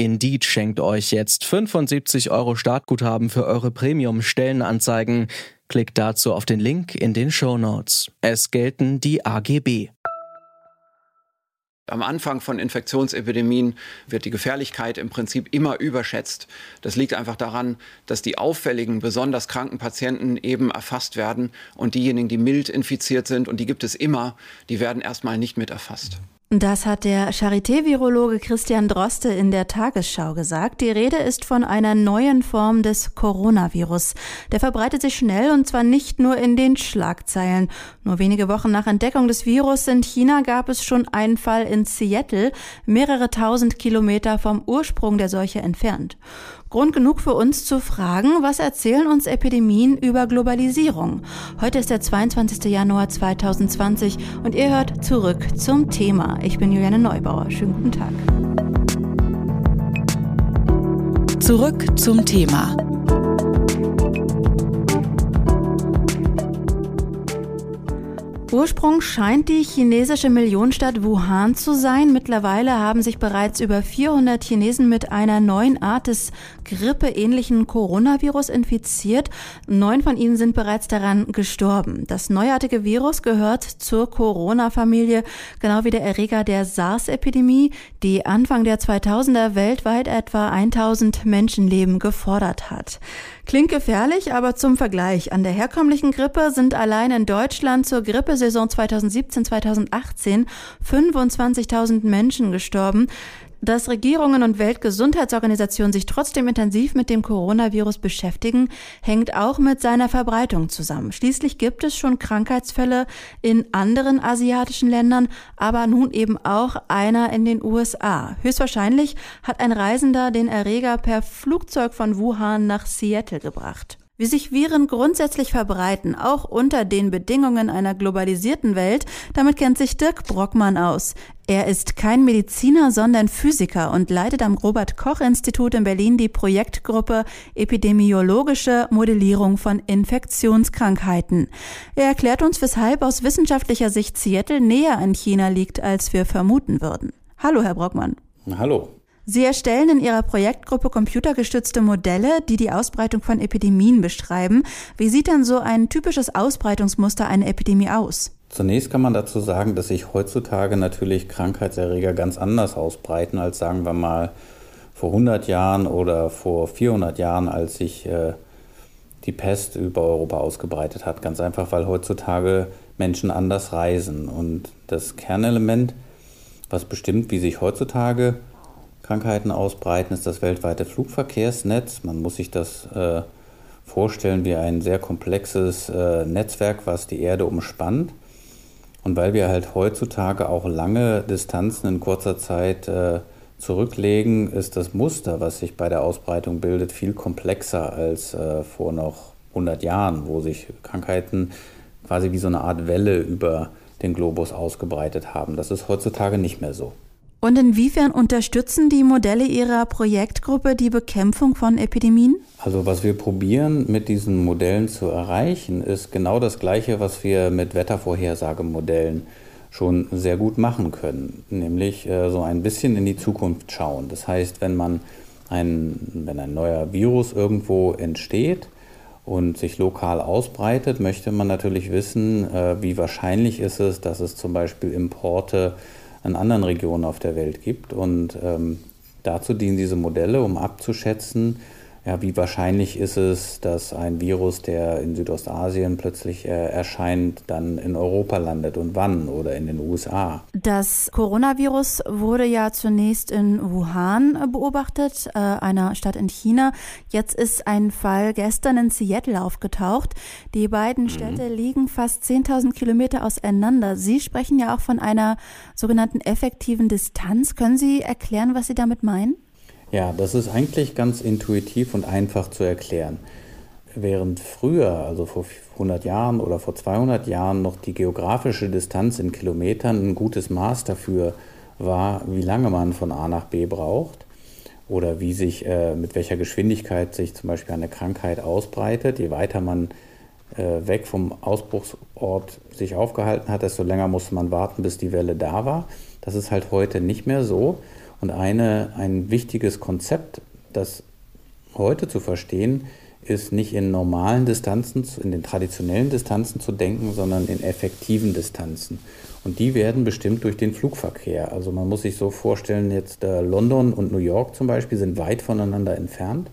Indeed schenkt euch jetzt 75 Euro Startguthaben für eure Premium-Stellenanzeigen. Klickt dazu auf den Link in den Show Notes. Es gelten die AGB. Am Anfang von Infektionsepidemien wird die Gefährlichkeit im Prinzip immer überschätzt. Das liegt einfach daran, dass die auffälligen, besonders kranken Patienten eben erfasst werden und diejenigen, die mild infiziert sind, und die gibt es immer, die werden erstmal nicht mit erfasst. Das hat der Charité-Virologe Christian Droste in der Tagesschau gesagt. Die Rede ist von einer neuen Form des Coronavirus. Der verbreitet sich schnell und zwar nicht nur in den Schlagzeilen. Nur wenige Wochen nach Entdeckung des Virus in China gab es schon einen Fall in Seattle, mehrere tausend Kilometer vom Ursprung der Seuche entfernt. Grund genug für uns zu fragen, was erzählen uns Epidemien über Globalisierung? Heute ist der 22. Januar 2020 und ihr hört zurück zum Thema. Ich bin Juliane Neubauer. Schönen guten Tag. Zurück zum Thema. Ursprung scheint die chinesische Millionenstadt Wuhan zu sein. Mittlerweile haben sich bereits über 400 Chinesen mit einer neuen Art des grippeähnlichen Coronavirus infiziert. Neun von ihnen sind bereits daran gestorben. Das neuartige Virus gehört zur Corona-Familie, genau wie der Erreger der SARS-Epidemie, die Anfang der 2000er weltweit etwa 1000 Menschenleben gefordert hat. Klingt gefährlich, aber zum Vergleich. An der herkömmlichen Grippe sind allein in Deutschland zur Grippesaison 2017-2018 25.000 Menschen gestorben. Dass Regierungen und Weltgesundheitsorganisationen sich trotzdem intensiv mit dem Coronavirus beschäftigen, hängt auch mit seiner Verbreitung zusammen. Schließlich gibt es schon Krankheitsfälle in anderen asiatischen Ländern, aber nun eben auch einer in den USA. Höchstwahrscheinlich hat ein Reisender den Erreger per Flugzeug von Wuhan nach Seattle gebracht. Wie sich Viren grundsätzlich verbreiten, auch unter den Bedingungen einer globalisierten Welt, damit kennt sich Dirk Brockmann aus. Er ist kein Mediziner, sondern Physiker und leitet am Robert Koch Institut in Berlin die Projektgruppe Epidemiologische Modellierung von Infektionskrankheiten. Er erklärt uns, weshalb aus wissenschaftlicher Sicht Seattle näher an China liegt, als wir vermuten würden. Hallo, Herr Brockmann. Hallo. Sie erstellen in Ihrer Projektgruppe computergestützte Modelle, die die Ausbreitung von Epidemien beschreiben. Wie sieht denn so ein typisches Ausbreitungsmuster einer Epidemie aus? Zunächst kann man dazu sagen, dass sich heutzutage natürlich Krankheitserreger ganz anders ausbreiten als sagen wir mal vor 100 Jahren oder vor 400 Jahren, als sich äh, die Pest über Europa ausgebreitet hat. Ganz einfach, weil heutzutage Menschen anders reisen. Und das Kernelement, was bestimmt, wie sich heutzutage Krankheiten ausbreiten, ist das weltweite Flugverkehrsnetz. Man muss sich das äh, vorstellen wie ein sehr komplexes äh, Netzwerk, was die Erde umspannt. Und weil wir halt heutzutage auch lange Distanzen in kurzer Zeit äh, zurücklegen, ist das Muster, was sich bei der Ausbreitung bildet, viel komplexer als äh, vor noch 100 Jahren, wo sich Krankheiten quasi wie so eine Art Welle über den Globus ausgebreitet haben. Das ist heutzutage nicht mehr so. Und inwiefern unterstützen die Modelle Ihrer Projektgruppe die Bekämpfung von Epidemien? Also was wir probieren mit diesen Modellen zu erreichen, ist genau das Gleiche, was wir mit Wettervorhersagemodellen schon sehr gut machen können, nämlich äh, so ein bisschen in die Zukunft schauen. Das heißt, wenn man ein, wenn ein neuer Virus irgendwo entsteht und sich lokal ausbreitet, möchte man natürlich wissen, äh, wie wahrscheinlich ist es, dass es zum Beispiel Importe in anderen Regionen auf der Welt gibt. Und ähm, dazu dienen diese Modelle, um abzuschätzen, ja, wie wahrscheinlich ist es, dass ein Virus, der in Südostasien plötzlich äh, erscheint, dann in Europa landet und wann oder in den USA? Das Coronavirus wurde ja zunächst in Wuhan beobachtet, äh, einer Stadt in China. Jetzt ist ein Fall gestern in Seattle aufgetaucht. Die beiden mhm. Städte liegen fast 10.000 Kilometer auseinander. Sie sprechen ja auch von einer sogenannten effektiven Distanz. Können Sie erklären, was Sie damit meinen? Ja, das ist eigentlich ganz intuitiv und einfach zu erklären. während früher, also vor 100 Jahren oder vor 200 Jahren, noch die geografische Distanz in Kilometern ein gutes Maß dafür war, wie lange man von A nach B braucht oder wie sich, äh, mit welcher Geschwindigkeit sich zum Beispiel eine Krankheit ausbreitet. Je weiter man äh, weg vom Ausbruchsort sich aufgehalten hat, desto länger musste man warten, bis die Welle da war. Das ist halt heute nicht mehr so. Und eine, ein wichtiges Konzept, das heute zu verstehen, ist nicht in normalen Distanzen, in den traditionellen Distanzen zu denken, sondern in effektiven Distanzen. Und die werden bestimmt durch den Flugverkehr. Also man muss sich so vorstellen, jetzt äh, London und New York zum Beispiel sind weit voneinander entfernt,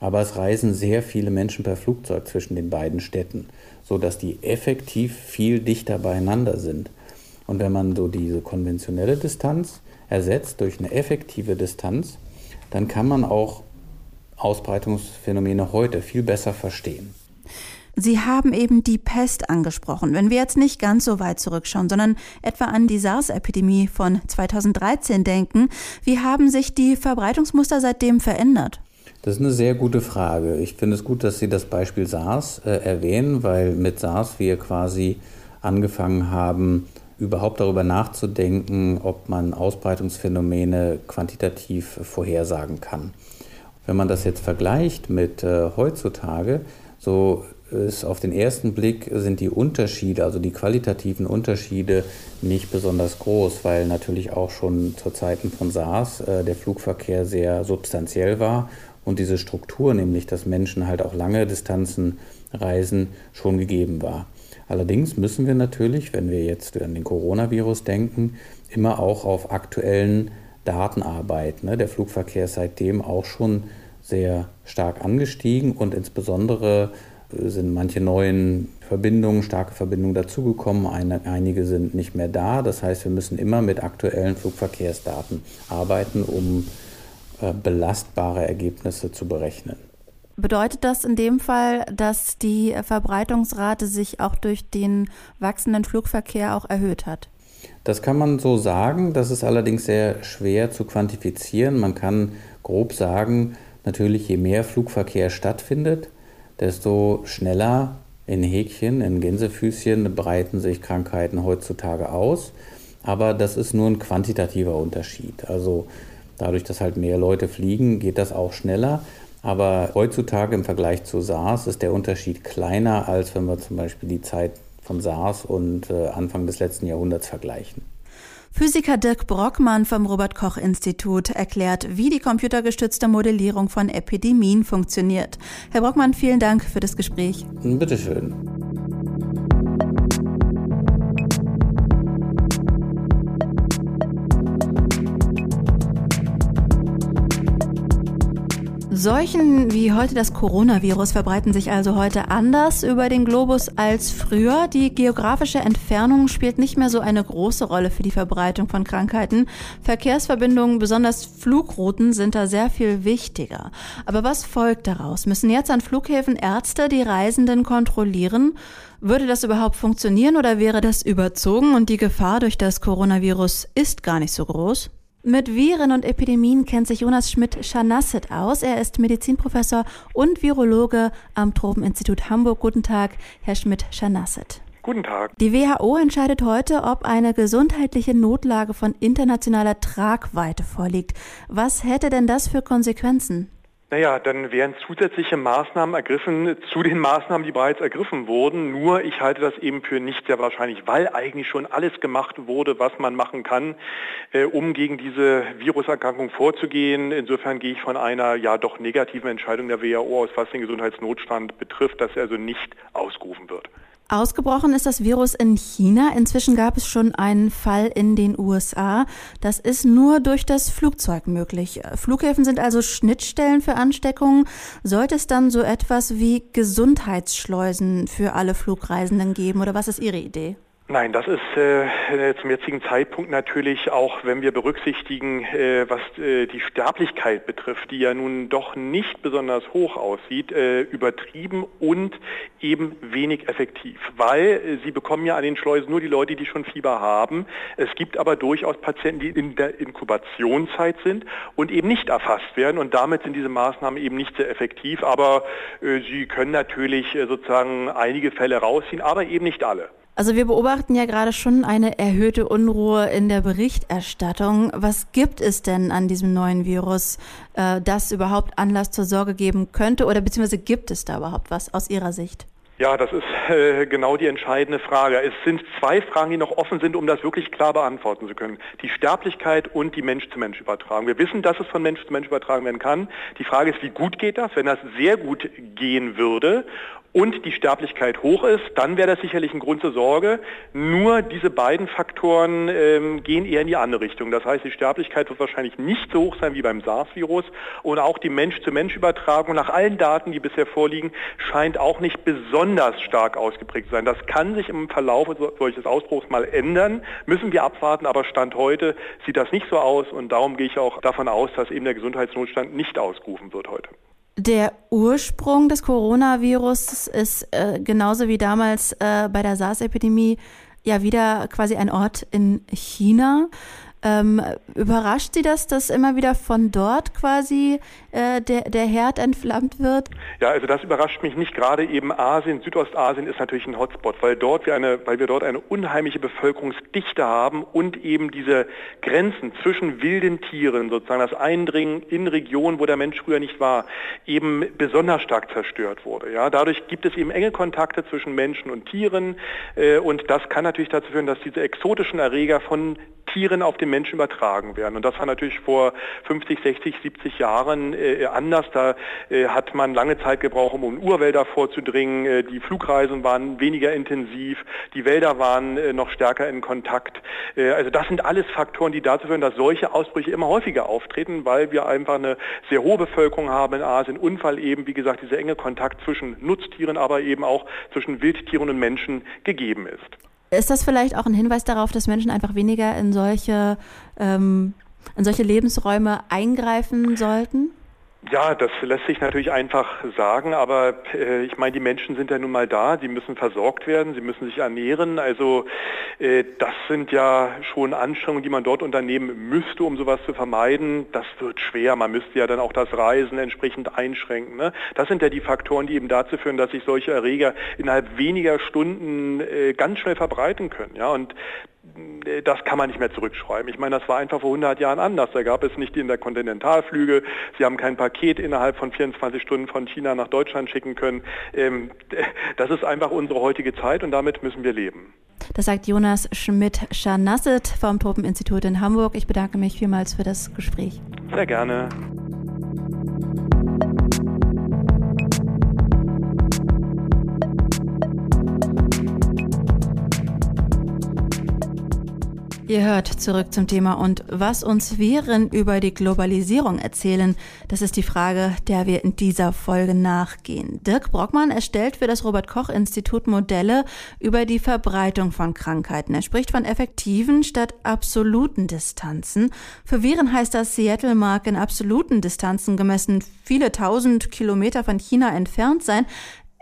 aber es reisen sehr viele Menschen per Flugzeug zwischen den beiden Städten, sodass die effektiv viel dichter beieinander sind. Und wenn man so diese konventionelle Distanz ersetzt durch eine effektive Distanz, dann kann man auch Ausbreitungsphänomene heute viel besser verstehen. Sie haben eben die Pest angesprochen. Wenn wir jetzt nicht ganz so weit zurückschauen, sondern etwa an die SARS-Epidemie von 2013 denken, wie haben sich die Verbreitungsmuster seitdem verändert? Das ist eine sehr gute Frage. Ich finde es gut, dass Sie das Beispiel SARS äh, erwähnen, weil mit SARS wir quasi angefangen haben, überhaupt darüber nachzudenken, ob man Ausbreitungsphänomene quantitativ vorhersagen kann. Wenn man das jetzt vergleicht mit äh, heutzutage, so ist auf den ersten Blick sind die Unterschiede, also die qualitativen Unterschiede nicht besonders groß, weil natürlich auch schon zu Zeiten von SARS äh, der Flugverkehr sehr substanziell war und diese Struktur, nämlich dass Menschen halt auch lange Distanzen reisen, schon gegeben war. Allerdings müssen wir natürlich, wenn wir jetzt an den Coronavirus denken, immer auch auf aktuellen Daten arbeiten. Ne? Der Flugverkehr ist seitdem auch schon sehr stark angestiegen und insbesondere äh, sind manche neuen Verbindungen, starke Verbindungen dazugekommen, einige sind nicht mehr da. Das heißt, wir müssen immer mit aktuellen Flugverkehrsdaten arbeiten, um äh, belastbare Ergebnisse zu berechnen. Bedeutet das in dem Fall, dass die Verbreitungsrate sich auch durch den wachsenden Flugverkehr auch erhöht hat? Das kann man so sagen, das ist allerdings sehr schwer zu quantifizieren. Man kann grob sagen, natürlich je mehr Flugverkehr stattfindet, desto schneller in Häkchen, in Gänsefüßchen breiten sich Krankheiten heutzutage aus. Aber das ist nur ein quantitativer Unterschied. Also dadurch, dass halt mehr Leute fliegen, geht das auch schneller. Aber heutzutage im Vergleich zu SARS ist der Unterschied kleiner, als wenn wir zum Beispiel die Zeit von SARS und äh, Anfang des letzten Jahrhunderts vergleichen. Physiker Dirk Brockmann vom Robert Koch Institut erklärt, wie die computergestützte Modellierung von Epidemien funktioniert. Herr Brockmann, vielen Dank für das Gespräch. Bitteschön. Seuchen wie heute das Coronavirus verbreiten sich also heute anders über den Globus als früher. Die geografische Entfernung spielt nicht mehr so eine große Rolle für die Verbreitung von Krankheiten. Verkehrsverbindungen, besonders Flugrouten, sind da sehr viel wichtiger. Aber was folgt daraus? Müssen jetzt an Flughäfen Ärzte die Reisenden kontrollieren? Würde das überhaupt funktionieren oder wäre das überzogen und die Gefahr durch das Coronavirus ist gar nicht so groß? Mit Viren und Epidemien kennt sich Jonas Schmidt-Schanasset aus. Er ist Medizinprofessor und Virologe am Tropeninstitut Hamburg. Guten Tag, Herr Schmidt-Schanasset. Guten Tag. Die WHO entscheidet heute, ob eine gesundheitliche Notlage von internationaler Tragweite vorliegt. Was hätte denn das für Konsequenzen? Naja, dann wären zusätzliche Maßnahmen ergriffen zu den Maßnahmen, die bereits ergriffen wurden. Nur ich halte das eben für nicht sehr wahrscheinlich, weil eigentlich schon alles gemacht wurde, was man machen kann, äh, um gegen diese Viruserkrankung vorzugehen. Insofern gehe ich von einer ja doch negativen Entscheidung der WHO aus, was den Gesundheitsnotstand betrifft, dass er also nicht ausgerufen wird. Ausgebrochen ist das Virus in China. Inzwischen gab es schon einen Fall in den USA. Das ist nur durch das Flugzeug möglich. Flughäfen sind also Schnittstellen für Ansteckungen. Sollte es dann so etwas wie Gesundheitsschleusen für alle Flugreisenden geben oder was ist Ihre Idee? Nein, das ist äh, zum jetzigen Zeitpunkt natürlich auch, wenn wir berücksichtigen, äh, was äh, die Sterblichkeit betrifft, die ja nun doch nicht besonders hoch aussieht, äh, übertrieben und eben wenig effektiv, weil äh, sie bekommen ja an den Schleusen nur die Leute, die schon Fieber haben. Es gibt aber durchaus Patienten, die in der Inkubationszeit sind und eben nicht erfasst werden und damit sind diese Maßnahmen eben nicht sehr effektiv, aber äh, sie können natürlich sozusagen einige Fälle rausziehen, aber eben nicht alle. Also wir beobachten ja gerade schon eine erhöhte Unruhe in der Berichterstattung. Was gibt es denn an diesem neuen Virus, äh, das überhaupt Anlass zur Sorge geben könnte oder beziehungsweise gibt es da überhaupt was aus Ihrer Sicht? Ja, das ist äh, genau die entscheidende Frage. Es sind zwei Fragen, die noch offen sind, um das wirklich klar beantworten zu können. Die Sterblichkeit und die Mensch-zu-Mensch-Übertragung. Wir wissen, dass es von Mensch zu Mensch übertragen werden kann. Die Frage ist, wie gut geht das? Wenn das sehr gut gehen würde und die Sterblichkeit hoch ist, dann wäre das sicherlich ein Grund zur Sorge. Nur diese beiden Faktoren ähm, gehen eher in die andere Richtung. Das heißt, die Sterblichkeit wird wahrscheinlich nicht so hoch sein wie beim SARS-Virus und auch die Mensch-zu-Mensch-Übertragung nach allen Daten, die bisher vorliegen, scheint auch nicht besonders stark ausgeprägt zu sein. Das kann sich im Verlauf solches Ausbruchs mal ändern, müssen wir abwarten, aber Stand heute sieht das nicht so aus und darum gehe ich auch davon aus, dass eben der Gesundheitsnotstand nicht ausgerufen wird heute. Der Ursprung des Coronavirus ist äh, genauso wie damals äh, bei der SARS-Epidemie ja wieder quasi ein Ort in China. Ähm, überrascht Sie das, dass immer wieder von dort quasi äh, der, der Herd entflammt wird? Ja, also das überrascht mich nicht. Gerade eben Asien, Südostasien ist natürlich ein Hotspot, weil, dort wir eine, weil wir dort eine unheimliche Bevölkerungsdichte haben und eben diese Grenzen zwischen wilden Tieren, sozusagen das Eindringen in Regionen, wo der Mensch früher nicht war, eben besonders stark zerstört wurde. Ja, dadurch gibt es eben enge Kontakte zwischen Menschen und Tieren äh, und das kann natürlich dazu führen, dass diese exotischen Erreger von Tieren auf den Menschen übertragen werden. Und das war natürlich vor 50, 60, 70 Jahren äh, anders. Da äh, hat man lange Zeit gebraucht, um in Urwälder vorzudringen. Äh, die Flugreisen waren weniger intensiv. Die Wälder waren äh, noch stärker in Kontakt. Äh, also das sind alles Faktoren, die dazu führen, dass solche Ausbrüche immer häufiger auftreten, weil wir einfach eine sehr hohe Bevölkerung haben in Asien weil eben, wie gesagt, dieser enge Kontakt zwischen Nutztieren, aber eben auch zwischen Wildtieren und Menschen gegeben ist. Ist das vielleicht auch ein Hinweis darauf, dass Menschen einfach weniger in solche, ähm, in solche Lebensräume eingreifen sollten? Ja, das lässt sich natürlich einfach sagen, aber äh, ich meine, die Menschen sind ja nun mal da, sie müssen versorgt werden, sie müssen sich ernähren. Also äh, das sind ja schon Anstrengungen, die man dort unternehmen müsste, um sowas zu vermeiden. Das wird schwer. Man müsste ja dann auch das Reisen entsprechend einschränken. Ne? Das sind ja die Faktoren, die eben dazu führen, dass sich solche Erreger innerhalb weniger Stunden äh, ganz schnell verbreiten können. Ja? Und das kann man nicht mehr zurückschreiben. Ich meine, das war einfach vor 100 Jahren anders. Da gab es nicht die Interkontinentalflüge. Sie haben kein Paket innerhalb von 24 Stunden von China nach Deutschland schicken können. Ähm, das ist einfach unsere heutige Zeit und damit müssen wir leben. Das sagt Jonas Schmidt-Scharnasset vom Tropeninstitut in Hamburg. Ich bedanke mich vielmals für das Gespräch. Sehr gerne. Ihr hört zurück zum Thema und was uns Viren über die Globalisierung erzählen, das ist die Frage, der wir in dieser Folge nachgehen. Dirk Brockmann erstellt für das Robert Koch Institut Modelle über die Verbreitung von Krankheiten. Er spricht von effektiven statt absoluten Distanzen. Für Viren heißt das, Seattle mag in absoluten Distanzen gemessen viele tausend Kilometer von China entfernt sein.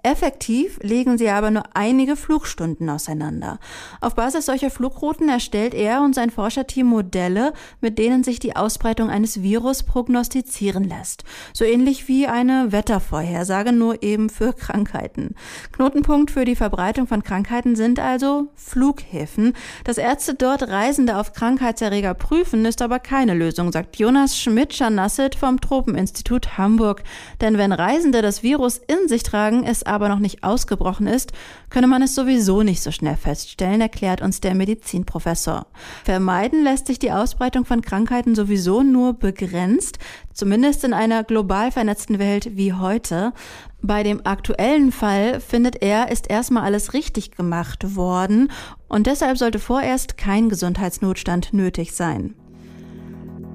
Effektiv legen sie aber nur einige Flugstunden auseinander. Auf Basis solcher Flugrouten erstellt er und sein Forscherteam Modelle, mit denen sich die Ausbreitung eines Virus prognostizieren lässt. So ähnlich wie eine Wettervorhersage, nur eben für Krankheiten. Knotenpunkt für die Verbreitung von Krankheiten sind also Flughäfen. Dass Ärzte dort Reisende auf Krankheitserreger prüfen, ist aber keine Lösung, sagt Jonas Schmidt-Scharnasset vom Tropeninstitut Hamburg. Denn wenn Reisende das Virus in sich tragen, ist aber noch nicht ausgebrochen ist, könne man es sowieso nicht so schnell feststellen, erklärt uns der Medizinprofessor. Vermeiden lässt sich die Ausbreitung von Krankheiten sowieso nur begrenzt, zumindest in einer global vernetzten Welt wie heute. Bei dem aktuellen Fall findet er, ist erstmal alles richtig gemacht worden und deshalb sollte vorerst kein Gesundheitsnotstand nötig sein.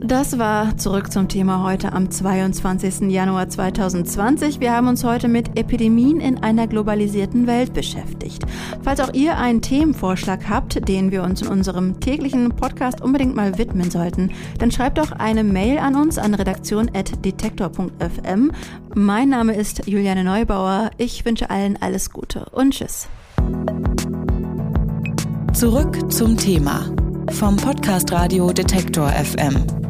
Das war zurück zum Thema heute am 22. Januar 2020. Wir haben uns heute mit Epidemien in einer globalisierten Welt beschäftigt. Falls auch ihr einen Themenvorschlag habt, den wir uns in unserem täglichen Podcast unbedingt mal widmen sollten, dann schreibt doch eine Mail an uns an redaktion.detektor.fm. Mein Name ist Juliane Neubauer. Ich wünsche allen alles Gute und Tschüss. Zurück zum Thema vom Podcast Radio Detektor FM.